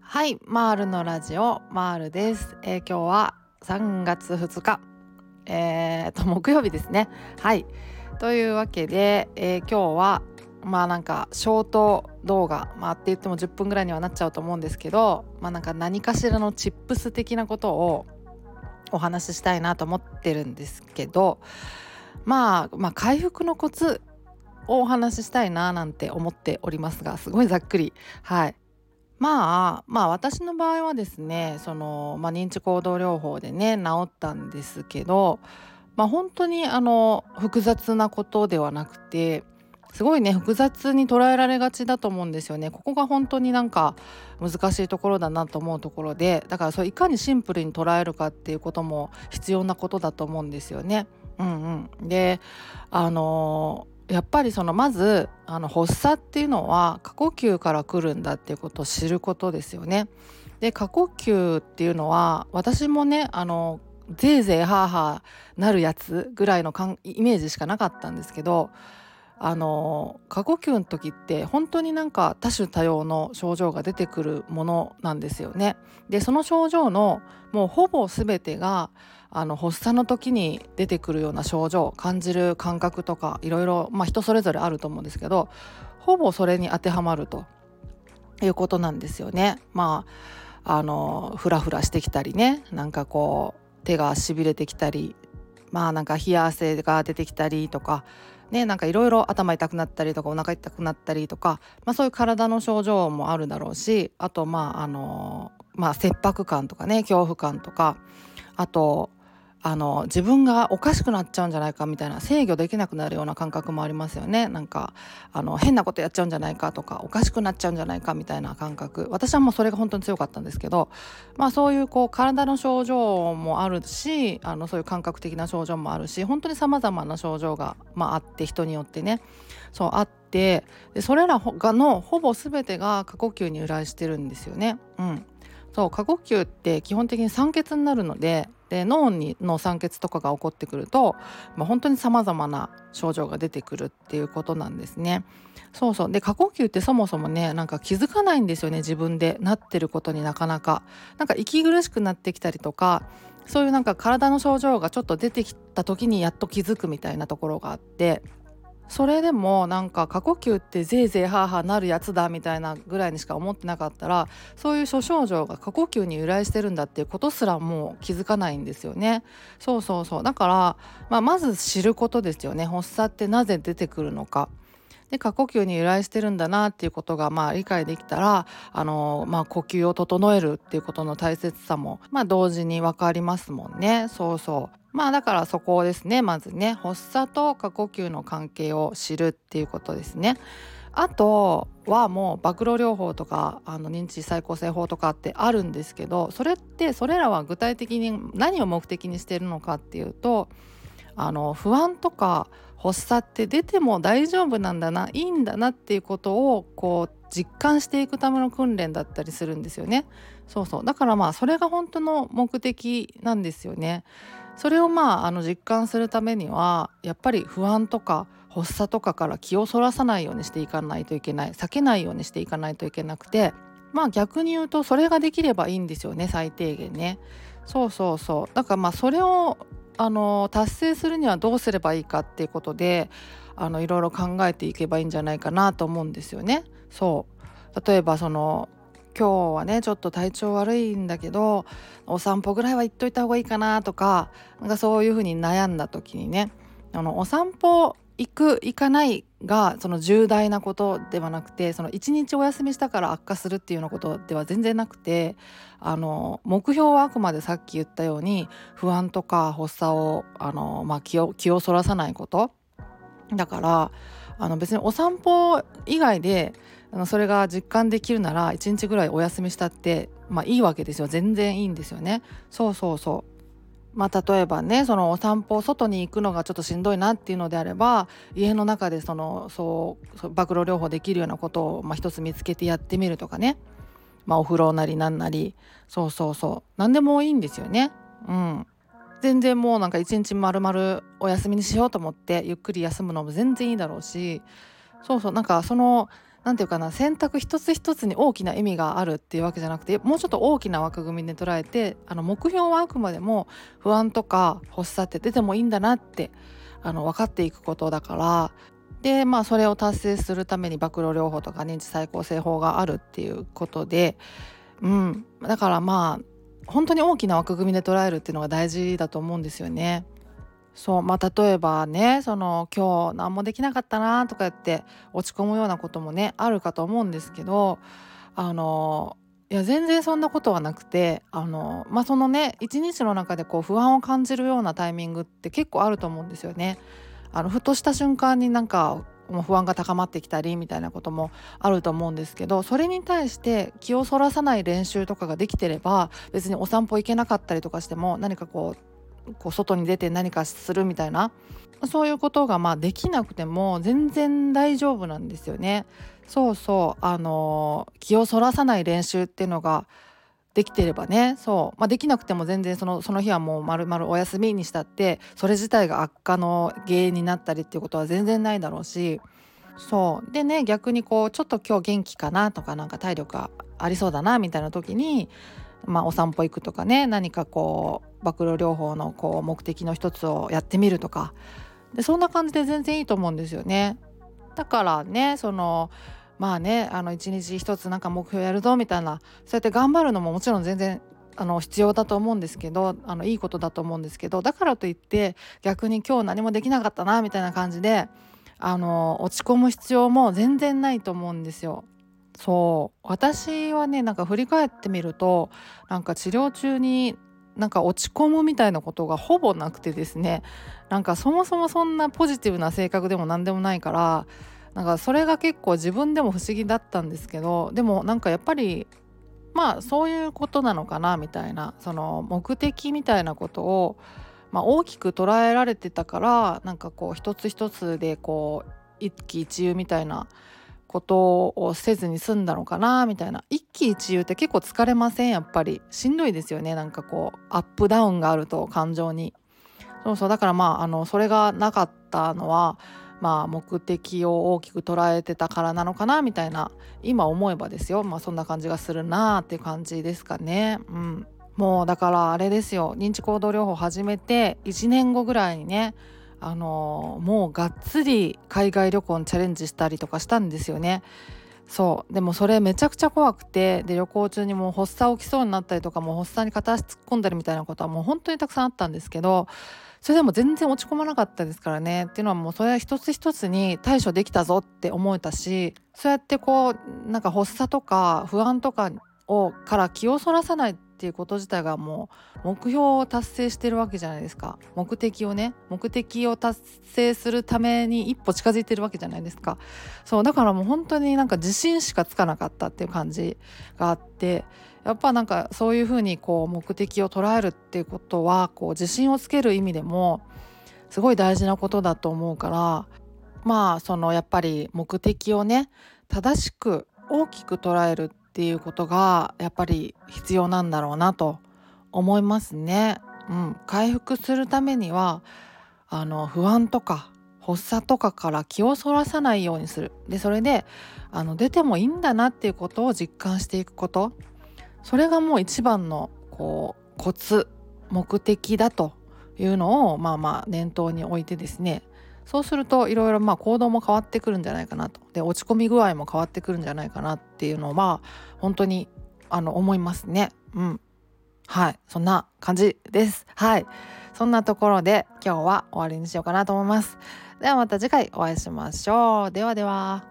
はいマールのラジオマールです、えー、今日は3月2日。えーと木曜日ですね。はい。というわけで、えー、今日はまあなんかショート動画まあって言っても10分ぐらいにはなっちゃうと思うんですけどまあなんか何かしらのチップス的なことをお話ししたいなと思ってるんですけどまあまあ回復のコツをお話ししたいななんて思っておりますがすごいざっくり。はい。まあまあ私の場合はですねその、まあ、認知行動療法でね治ったんですけど、まあ、本当にあの複雑なことではなくてすごいね複雑に捉えられがちだと思うんですよね。ここが本当になんか難しいところだなと思うところでだからそれいかにシンプルに捉えるかっていうことも必要なことだと思うんですよね。うんうん、であのやっぱりそのまずあの発作っていうのは過呼吸から来るんだっていうことを知ることですよね。で過呼吸っていうのは私もねあのぜいぜいハーハーなるやつぐらいのイメージしかなかったんですけどあの過呼吸の時って本当になんか多種多様の症状が出てくるものなんですよね。でその症状のもうほぼ全てがあの発作の時に出てくるような症状感じる感覚とかいろいろ、まあ、人それぞれあると思うんですけどほぼそれに当てはまるということなんですよね。まああのフラフラしてきたりねなんかこう手がしびれてきたりまあなんか冷や汗が出てきたりとかねなんかいろいろ頭痛くなったりとかお腹痛くなったりとか、まあ、そういう体の症状もあるだろうしあとまああのまあ切迫感とかね恐怖感とかあとあの自分がおかしくなっちゃうんじゃないかみたいな制御できなくなるような感覚もありますよね。なんかあの変なことやっちゃうんじゃないかとかおかしくなっちゃうんじゃないかみたいな感覚。私はもうそれが本当に強かったんですけどまあそういうこう体の症状もあるしあのそういう感覚的な症状もあるし本当にさまざまな症状が、まあ、あって人によってね。そうあってでそれらがのほぼ全てが過呼吸に由来してるんですよね。うん、そう過呼吸って基本的に酸欠になるのでで脳にの酸欠とかが起こってくると、まあ、本当にさまざまな症状が出てくるっていうことなんですね。そうそうで過呼吸ってそもそもねなんか気づかないんですよね自分でなってることになかなか。なんか息苦しくなってきたりとかそういうなんか体の症状がちょっと出てきた時にやっと気づくみたいなところがあってそれでもなんか過呼吸ってぜいぜいハーハーなるやつだみたいなぐらいにしか思ってなかったらそういう諸症状が過呼吸に由来してるんだっていうことすらもう気づかないんですよね。そうそうそうだから、まあ、まず知ることですよね発作ってなぜ出てくるのか。で過呼吸に由来してるんだなっていうことがまあ理解できたらあの、まあ、呼吸を整えるっていうことの大切さも、まあ、同時に分かりますもんねそうそうまあだからそこをですねまずね発作と過呼吸の関係を知るっていうことですね。あとはもう暴露療法とかあの認知再構成法とかってあるんですけどそれってそれらは具体的に何を目的にしているのかっていうとあの不安とか発作って出ても大丈夫なんだないいんだなっていうことをこう実感していくための訓練だったりするんですよね。そうそうだからまあそれが本当の目的なんですよね。それをまああの実感するためにはやっぱり不安とか発作とかから気をそらさないようにしていかないといけない避けないようにしていかないといけなくてまあ逆に言うとそれができればいいんですよね最低限ね。そうそうそうだからまあそれをあの達成するにはどうすればいいかっていうことであのいろいろ考えていけばいいんじゃないかなと思うんですよね。そう例えばその今日はねちょっと体調悪いんだけどお散歩ぐらいは行っといた方がいいかなとかなんかそういうふうに悩んだ時にねあのお散歩行く行かないがその重大なことではなくてその一日お休みしたから悪化するっていうようなことでは全然なくてあの目標はあくまでさっき言ったように不安とか発作をあの、まあ、気を気をそらさないこと。だからあの別にお散歩以外であのそれが実感できるなら1日ぐらいお休みしたってまあいいわけですよ。全然いいんですよね。そうそうそう。まあ、例えばねそのお散歩外に行くのがちょっとしんどいなっていうのであれば家の中でそのそう暴露療法できるようなことを、まあ、一つ見つけてやってみるとかね、まあ、お風呂なりなんなり。そうそうそう。何でもいいんですよね。うん、全然もうなんか一日丸々お休みにしようと思ってゆっくり休むのも全然いいだろうし。そうそう。なんかその何て言うかな選択一つ一つに大きな意味があるっていうわけじゃなくてもうちょっと大きな枠組みで捉えてあの目標はあくまでも不安とか欲しさって出てもいいんだなってあの分かっていくことだからでまあそれを達成するために暴露療法とか認知再構成法があるっていうことで、うん、だからまあ本当に大きな枠組みで捉えるっていうのが大事だと思うんですよね。そうまあ、例えばねその今日何もできなかったなとか言って落ち込むようなこともねあるかと思うんですけどあのいや全然そんなことはなくてあのまあそのね一日の中でこう不安を感じるようなタイミングって結構あると思うんですよね。あのふとした瞬間になんか不安が高まってきたりみたいなこともあると思うんですけどそれに対して気をそらさない練習とかができてれば別にお散歩行けなかったりとかしても何かこうこう外に出て何かするみたいなそういうことがまあできなくても全然大丈夫なんですよね。そうそうあの気をそらさない練習っていうのができてればねそう、まあ、できなくても全然そのその日はもう丸々お休みにしたってそれ自体が悪化の原因になったりっていうことは全然ないだろうしそうでね逆にこうちょっと今日元気かなとかなんか体力がありそうだなみたいな時に、まあ、お散歩行くとかね何かこう暴露療法のこう目的の一つをやってみるとかでそんな感じで全然いいと思うんですよね。だからねそのまあねあの一日一つなんか目標やるぞみたいなそうやって頑張るのももちろん全然あの必要だと思うんですけどあのいいことだと思うんですけどだからといって逆に今日何もできなかったなみたいな感じであの落ち込む必要も全然ないと思うんですよ。そう。私はねなんか振り返ってみるとなんか治療中になんか落ち込むみたいなことがほぼなくてですねなんかそもそもそんなポジティブな性格でも何でもないからなんかそれが結構自分でも不思議だったんですけどでもなんかやっぱりまあそういうことなのかなみたいなその目的みたいなことを、まあ、大きく捉えられてたからなんかこう一つ一つでこう一喜一憂みたいなことをせずに済んだのかなみたいな。一喜一憂って結構疲れません？やっぱり。しんどいですよね。なんかこうアップダウンがあると感情に。そうそう。だからまああのそれがなかったのはまあ、目的を大きく捉えてたからなのかなみたいな今思えばですよ、まあ、そんな感じがするなーっていう感じですかね。うん、もうだからあれですよ。認知行動療法始めて1年後ぐらいにねあの、もうがっつり海外旅行にチャレンジしたりとかしたんですよね。そうでもそれめちゃくちゃ怖くてで旅行中にもう発作起きそうになったりとかもう発作に片足突っ込んだりみたいなことはもう本当にたくさんあったんですけどそれでも全然落ち込まなかったですからねっていうのはもうそれは一つ一つに対処できたぞって思えたしそうやってこうなんか発作とか不安とかをから気をそらさないっていうこと自体がもう目標を達成してるわけじゃないですか。目的をね目的を達成するために一歩近づいてるわけじゃないですか。そうだからもう本当になんか自信しかつかなかったっていう感じがあってやっぱなんかそういうふうにこう目的を捉えるっていうことはこう自信をつける意味でもすごい大事なことだと思うからまあそのやっぱり目的をね正しく大きく捉えるっていうことがやっぱり必要なんだろうなと思いますね。うん、回復するためにはあの不安とか発作とかから気をそらさないようにする。でそれであの出てもいいんだなっていうことを実感していくこと。それがもう一番のこうコツ目的だというのをまあまあ念頭に置いてですねそうするといろいろまあ行動も変わってくるんじゃないかなと。で落ち込み具合も変わってくるんじゃないかなっていうのは本当にあの思いますね。うん。はい。そんな感じです。はい。そんなところで今日は終わりにしようかなと思います。ではまた次回お会いしましょう。ではでは。